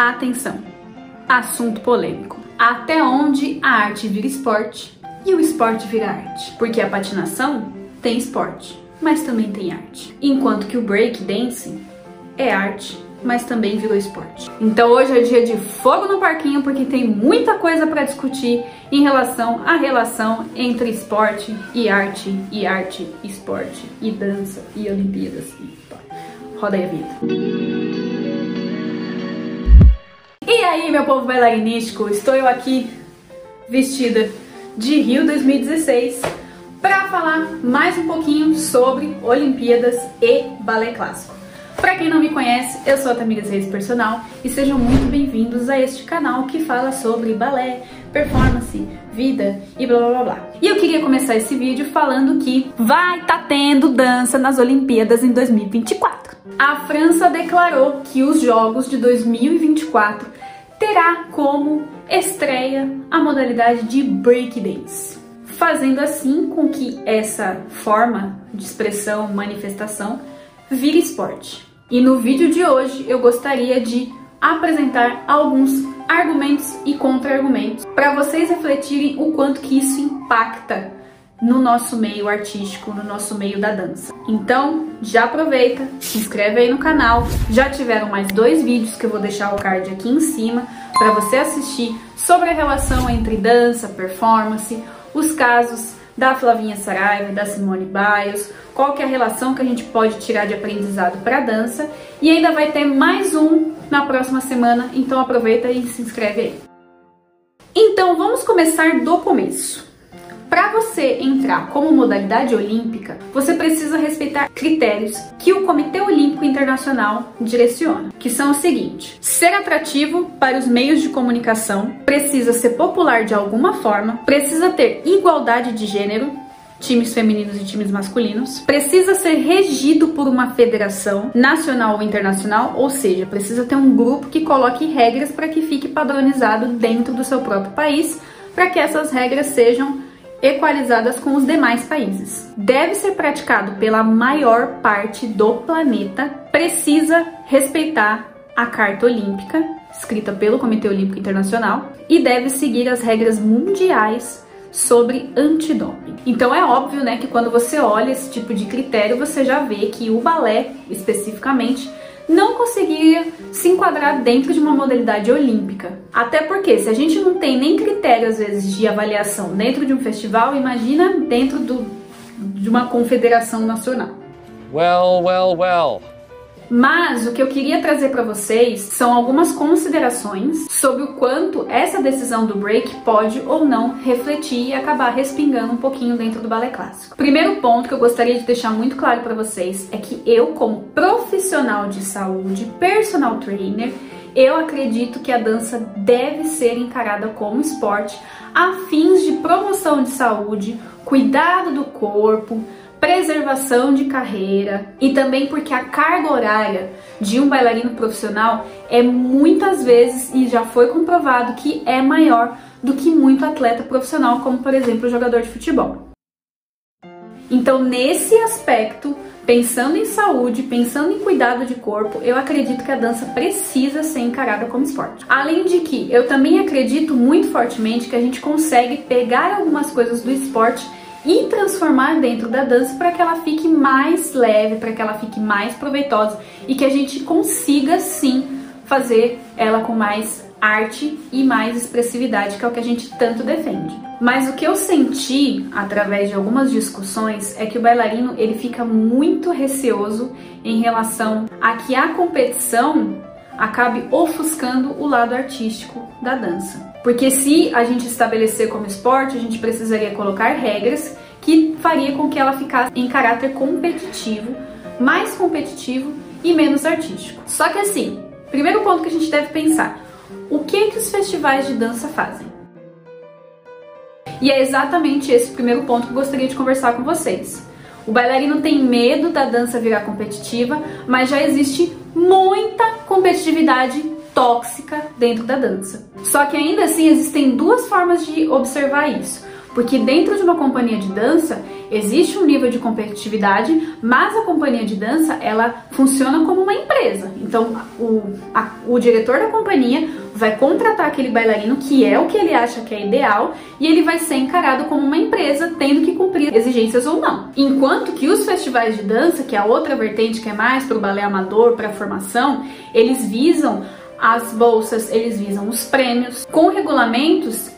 Atenção! Assunto polêmico. Até onde a arte vira esporte e o esporte vira arte? Porque a patinação tem esporte, mas também tem arte. Enquanto que o break dancing é arte, mas também virou esporte. Então hoje é dia de fogo no parquinho porque tem muita coisa para discutir em relação à relação entre esporte e arte, e arte, esporte, e dança, e Olimpíadas. E... Roda aí a vida. E aí, meu povo bailarinístico, estou eu aqui vestida de Rio 2016 para falar mais um pouquinho sobre Olimpíadas e balé clássico. Para quem não me conhece, eu sou a Tamires Reis Personal e sejam muito bem-vindos a este canal que fala sobre balé, performance, vida e blá blá blá. E eu queria começar esse vídeo falando que vai tá tendo dança nas Olimpíadas em 2024. A França declarou que os Jogos de 2024 terá como estreia a modalidade de breakdance, fazendo assim com que essa forma de expressão, manifestação, vire esporte. E no vídeo de hoje eu gostaria de apresentar alguns argumentos e contra-argumentos para vocês refletirem o quanto que isso impacta no nosso meio artístico, no nosso meio da dança. Então, já aproveita, se inscreve aí no canal. Já tiveram mais dois vídeos que eu vou deixar o card aqui em cima para você assistir sobre a relação entre dança, performance, os casos da Flavinha Saraiva, da Simone Biles, qual que é a relação que a gente pode tirar de aprendizado para dança e ainda vai ter mais um na próxima semana, então aproveita e se inscreve aí. Então vamos começar do começo. Para você entrar como modalidade olímpica, você precisa respeitar critérios que o Comitê Olímpico Internacional direciona, que são os seguintes: ser atrativo para os meios de comunicação, precisa ser popular de alguma forma, precisa ter igualdade de gênero, times femininos e times masculinos, precisa ser regido por uma federação nacional ou internacional, ou seja, precisa ter um grupo que coloque regras para que fique padronizado dentro do seu próprio país, para que essas regras sejam equalizadas com os demais países. Deve ser praticado pela maior parte do planeta, precisa respeitar a Carta Olímpica, escrita pelo Comitê Olímpico Internacional, e deve seguir as regras mundiais sobre antidoping. Então é óbvio, né, que quando você olha esse tipo de critério, você já vê que o balé, especificamente, não conseguiria se enquadrar dentro de uma modalidade olímpica. Até porque, se a gente não tem nem critério, às vezes, de avaliação dentro de um festival, imagina dentro do, de uma confederação nacional. Well, well, well. Mas o que eu queria trazer para vocês são algumas considerações sobre o quanto essa decisão do break pode ou não refletir e acabar respingando um pouquinho dentro do balé clássico. Primeiro ponto que eu gostaria de deixar muito claro para vocês é que eu, como profissional de saúde, personal trainer, eu acredito que a dança deve ser encarada como esporte a fins de promoção de saúde, cuidado do corpo, preservação de carreira e também porque a carga horária de um bailarino profissional é muitas vezes e já foi comprovado que é maior do que muito atleta profissional, como por exemplo o jogador de futebol. Então, nesse aspecto, pensando em saúde, pensando em cuidado de corpo, eu acredito que a dança precisa ser encarada como esporte. Além de que eu também acredito muito fortemente que a gente consegue pegar algumas coisas do esporte e transformar dentro da dança para que ela fique mais leve, para que ela fique mais proveitosa e que a gente consiga sim fazer ela com mais arte e mais expressividade, que é o que a gente tanto defende. Mas o que eu senti através de algumas discussões é que o bailarino ele fica muito receoso em relação a que a competição acabe ofuscando o lado artístico da dança. Porque se a gente estabelecer como esporte, a gente precisaria colocar regras que faria com que ela ficasse em caráter competitivo, mais competitivo e menos artístico. Só que assim, primeiro ponto que a gente deve pensar, o que que os festivais de dança fazem? E é exatamente esse primeiro ponto que eu gostaria de conversar com vocês. O bailarino tem medo da dança virar competitiva, mas já existe muita competitividade tóxica dentro da dança. Só que ainda assim existem duas formas de observar isso. Porque dentro de uma companhia de dança existe um nível de competitividade, mas a companhia de dança ela funciona como uma empresa. Então o, a, o diretor da companhia vai contratar aquele bailarino que é o que ele acha que é ideal e ele vai ser encarado como uma empresa tendo que cumprir exigências ou não. Enquanto que os festivais de dança, que é a outra vertente que é mais para o balé amador, para a formação, eles visam as bolsas, eles visam os prêmios com regulamentos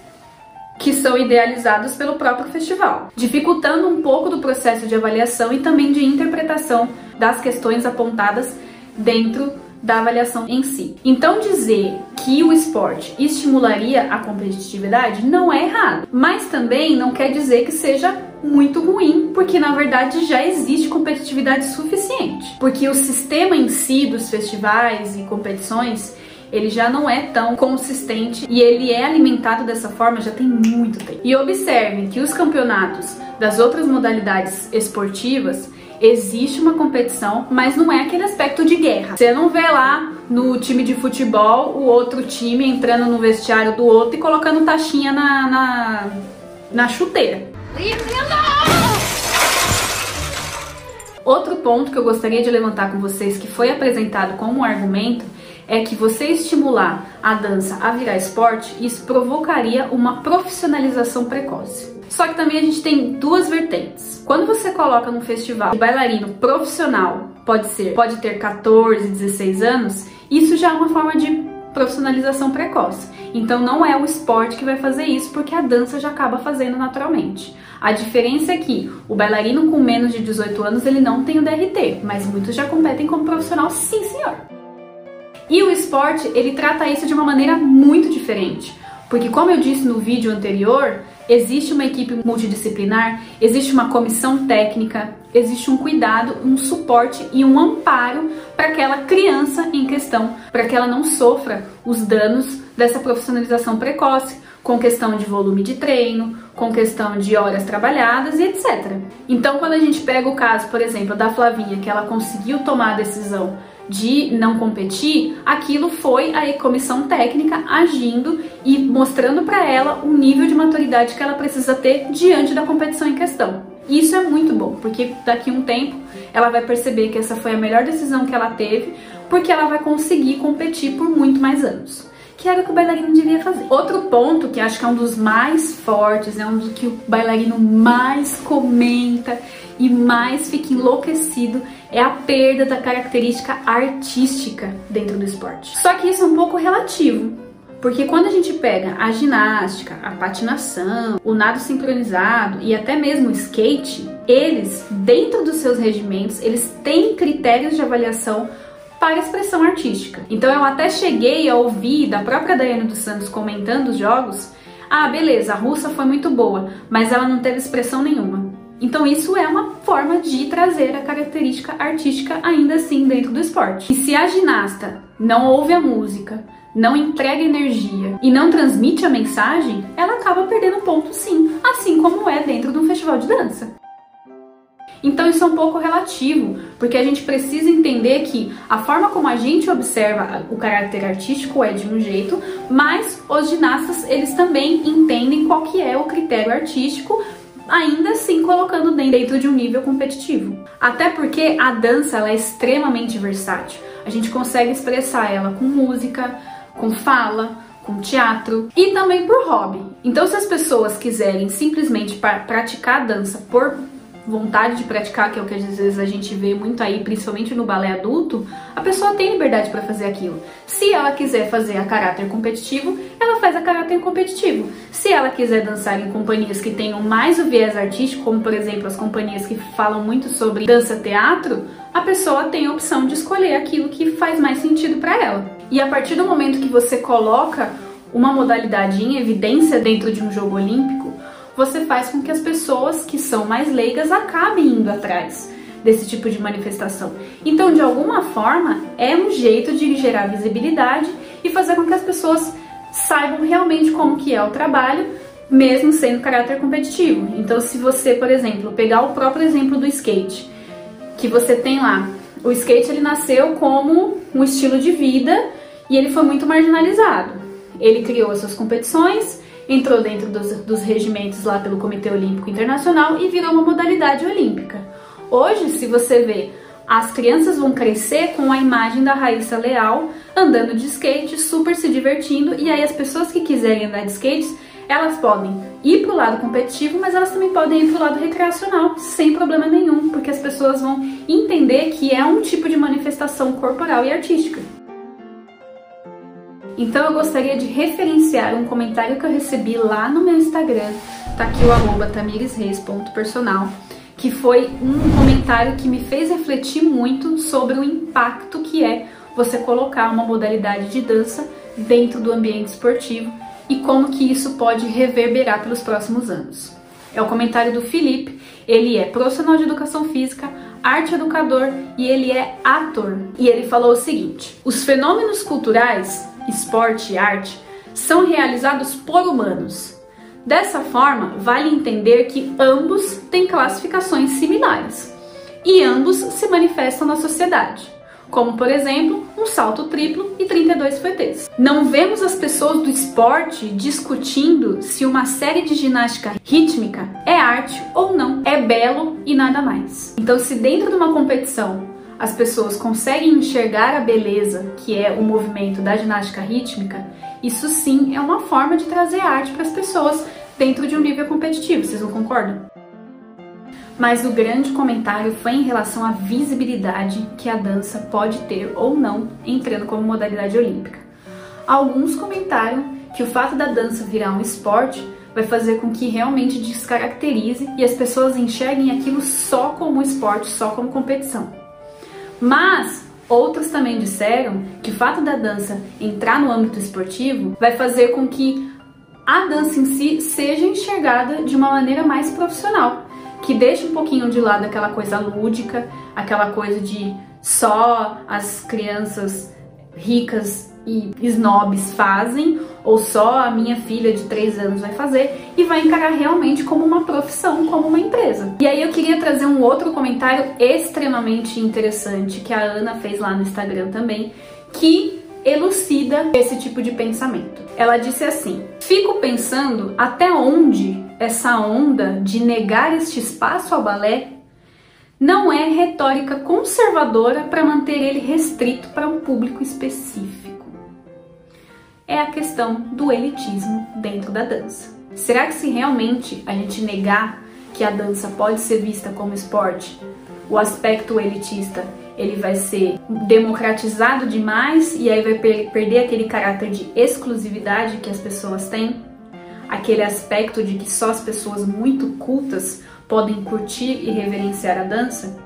que são idealizados pelo próprio festival, dificultando um pouco do processo de avaliação e também de interpretação das questões apontadas dentro da avaliação em si. Então dizer que o esporte estimularia a competitividade não é errado, mas também não quer dizer que seja muito ruim, porque na verdade já existe competitividade suficiente. Porque o sistema em si dos festivais e competições ele já não é tão consistente e ele é alimentado dessa forma já tem muito tempo. E observem que os campeonatos das outras modalidades esportivas existe uma competição, mas não é aquele aspecto de guerra. Você não vê lá no time de futebol o outro time entrando no vestiário do outro e colocando taxinha na, na, na chuteira. Outro ponto que eu gostaria de levantar com vocês, que foi apresentado como um argumento, é que você estimular a dança a virar esporte, isso provocaria uma profissionalização precoce. Só que também a gente tem duas vertentes. Quando você coloca num festival um bailarino profissional, pode ser, pode ter 14, 16 anos, isso já é uma forma de profissionalização precoce. Então não é o esporte que vai fazer isso, porque a dança já acaba fazendo naturalmente. A diferença é que o bailarino com menos de 18 anos, ele não tem o DRT, mas muitos já competem como profissional, sim senhor. E o esporte, ele trata isso de uma maneira muito diferente. Porque como eu disse no vídeo anterior, existe uma equipe multidisciplinar, existe uma comissão técnica, existe um cuidado, um suporte e um amparo para aquela criança em questão, para que ela não sofra os danos dessa profissionalização precoce, com questão de volume de treino, com questão de horas trabalhadas e etc. Então, quando a gente pega o caso, por exemplo, da Flavinha, que ela conseguiu tomar a decisão de não competir, aquilo foi a comissão técnica agindo e mostrando para ela o nível de maturidade que ela precisa ter diante da competição em questão. Isso é muito bom, porque daqui a um tempo ela vai perceber que essa foi a melhor decisão que ela teve, porque ela vai conseguir competir por muito mais anos que era o que o bailarino devia fazer. Outro ponto que acho que é um dos mais fortes, é um dos que o bailarino mais comenta e mais fica enlouquecido é a perda da característica artística dentro do esporte. Só que isso é um pouco relativo, porque quando a gente pega a ginástica, a patinação, o nado sincronizado e até mesmo o skate, eles, dentro dos seus regimentos, eles têm critérios de avaliação para expressão artística. Então eu até cheguei a ouvir da própria Daiane dos Santos comentando os jogos, ah, beleza, a russa foi muito boa, mas ela não teve expressão nenhuma. Então isso é uma forma de trazer a característica artística ainda assim dentro do esporte. E se a ginasta não ouve a música, não entrega energia e não transmite a mensagem, ela acaba perdendo ponto sim, assim como é dentro de um festival de dança. Então isso é um pouco relativo, porque a gente precisa entender que a forma como a gente observa o caráter artístico é de um jeito, mas os ginastas eles também entendem qual que é o critério artístico ainda assim colocando dentro de um nível competitivo. Até porque a dança ela é extremamente versátil. A gente consegue expressar ela com música, com fala, com teatro e também por hobby. Então, se as pessoas quiserem simplesmente praticar dança por vontade de praticar, que é o que às vezes a gente vê muito aí, principalmente no balé adulto, a pessoa tem liberdade para fazer aquilo. Se ela quiser fazer a caráter competitivo, ela faz a caráter competitivo. Se ela quiser dançar em companhias que tenham mais o viés artístico, como por exemplo as companhias que falam muito sobre dança-teatro, a pessoa tem a opção de escolher aquilo que faz mais sentido para ela. E a partir do momento que você coloca uma modalidade em evidência dentro de um jogo olímpico, você faz com que as pessoas que são mais leigas acabem indo atrás desse tipo de manifestação. Então, de alguma forma, é um jeito de gerar visibilidade e fazer com que as pessoas saibam realmente como que é o trabalho, mesmo sendo caráter competitivo. Então, se você, por exemplo, pegar o próprio exemplo do skate, que você tem lá, o skate ele nasceu como um estilo de vida e ele foi muito marginalizado. Ele criou as suas competições, entrou dentro dos, dos regimentos lá pelo Comitê Olímpico Internacional e virou uma modalidade olímpica. Hoje, se você vê, as crianças vão crescer com a imagem da Raíssa Leal andando de skate, super se divertindo, e aí as pessoas que quiserem andar de skate, elas podem ir para o lado competitivo, mas elas também podem ir para o lado recreacional, sem problema nenhum, porque as pessoas vão entender que é um tipo de manifestação corporal e artística. Então eu gostaria de referenciar um comentário que eu recebi lá no meu Instagram, tá aqui o arroba tamiresreis.personal, que foi um comentário que me fez refletir muito sobre o impacto que é você colocar uma modalidade de dança dentro do ambiente esportivo e como que isso pode reverberar pelos próximos anos. É o comentário do Felipe, ele é profissional de educação física, arte educador e ele é ator. E ele falou o seguinte: os fenômenos culturais, esporte e arte, são realizados por humanos. Dessa forma, vale entender que ambos têm classificações similares e ambos se manifestam na sociedade como por exemplo um salto triplo e 32 fuetes. Não vemos as pessoas do esporte discutindo se uma série de ginástica rítmica é arte ou não, é belo e nada mais. Então, se dentro de uma competição as pessoas conseguem enxergar a beleza que é o movimento da ginástica rítmica, isso sim é uma forma de trazer arte para as pessoas dentro de um nível competitivo, vocês não concordam? mas o grande comentário foi em relação à visibilidade que a dança pode ter ou não entrando como modalidade olímpica. Alguns comentaram que o fato da dança virar um esporte vai fazer com que realmente descaracterize e as pessoas enxerguem aquilo só como esporte, só como competição. Mas outros também disseram que o fato da dança entrar no âmbito esportivo vai fazer com que a dança em si seja enxergada de uma maneira mais profissional que deixa um pouquinho de lado aquela coisa lúdica, aquela coisa de só as crianças ricas e snobs fazem, ou só a minha filha de 3 anos vai fazer, e vai encarar realmente como uma profissão, como uma empresa. E aí eu queria trazer um outro comentário extremamente interessante que a Ana fez lá no Instagram também, que elucida esse tipo de pensamento. Ela disse assim: Fico pensando até onde essa onda de negar este espaço ao balé não é retórica conservadora para manter ele restrito para um público específico. É a questão do elitismo dentro da dança. Será que se realmente a gente negar que a dança pode ser vista como esporte, o aspecto elitista ele vai ser democratizado demais e aí vai per perder aquele caráter de exclusividade que as pessoas têm, aquele aspecto de que só as pessoas muito cultas podem curtir e reverenciar a dança.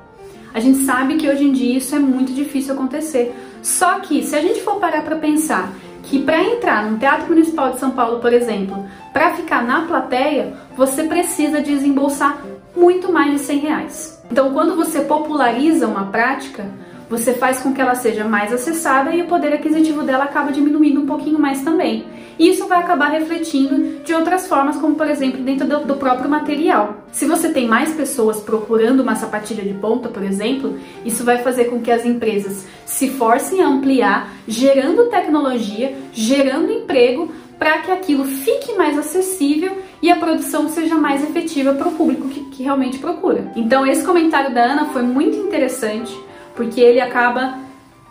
A gente sabe que hoje em dia isso é muito difícil acontecer. Só que se a gente for parar para pensar que para entrar no Teatro Municipal de São Paulo, por exemplo, para ficar na plateia, você precisa desembolsar muito mais de 100 reais. Então, quando você populariza uma prática, você faz com que ela seja mais acessada e o poder aquisitivo dela acaba diminuindo um pouquinho mais também. Isso vai acabar refletindo de outras formas, como por exemplo dentro do, do, próprio material. Se você tem mais pessoas procurando uma sapatilha de ponta, por exemplo, isso vai fazer com que as empresas se forcem a ampliar, gerando tecnologia, gerando emprego, para que aquilo fique mais acessível e a produção seja mais efetiva para o público que, que realmente procura. Então, esse comentário da Ana foi muito interessante, porque ele acaba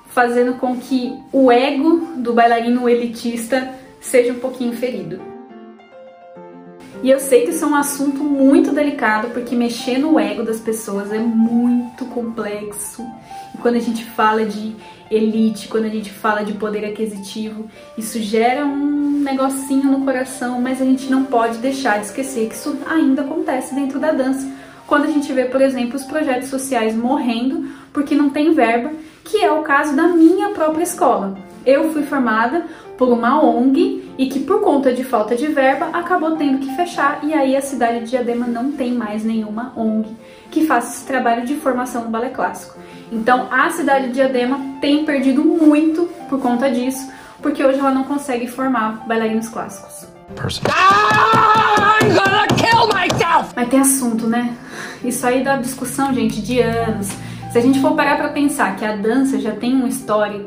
fazendo com que o ego do bailarino elitista seja um pouquinho ferido. E eu sei que isso é um assunto muito delicado, porque mexer no ego das pessoas é muito complexo. E quando a gente fala de elite, quando a gente fala de poder aquisitivo, isso gera um negocinho no coração, mas a gente não pode deixar de esquecer que isso ainda acontece dentro da dança. Quando a gente vê, por exemplo, os projetos sociais morrendo porque não tem verba, que é o caso da minha própria escola. Eu fui formada por uma ONG e que por conta de falta de verba acabou tendo que fechar e aí a cidade de Diadema não tem mais nenhuma ONG que faça esse trabalho de formação no balé clássico. Então a cidade de Diadema tem perdido muito por conta disso, porque hoje ela não consegue formar bailarinos clássicos. Ah, Mas tem assunto, né? Isso aí dá discussão, gente, de anos. Se a gente for parar para pensar que a dança já tem uma história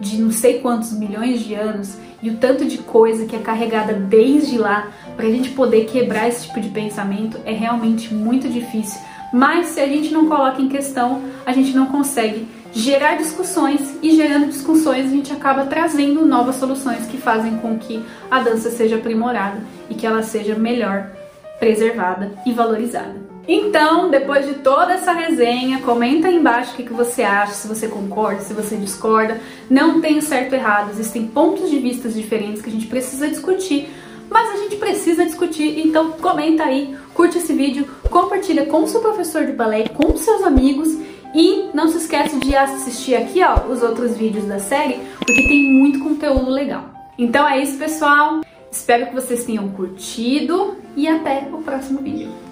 de não sei quantos milhões de anos e o tanto de coisa que é carregada desde lá para a gente poder quebrar esse tipo de pensamento é realmente muito difícil. Mas se a gente não coloca em questão, a gente não consegue gerar discussões e gerando discussões a gente acaba trazendo novas soluções que fazem com que a dança seja aprimorada e que ela seja melhor preservada e valorizada. Então, depois de toda essa resenha, comenta aí embaixo o que, você acha, se você concorda, se você discorda. Não tem certo ou errado, existem pontos de vista diferentes que a gente precisa discutir, mas a gente precisa discutir, então comenta aí, curte esse vídeo, compartilha com o seu professor de balé, com seus amigos e não se esquece de assistir aqui ó, os outros vídeos da série, porque tem muito conteúdo legal. Então é isso, pessoal. Espero que vocês tenham curtido e até o próximo vídeo.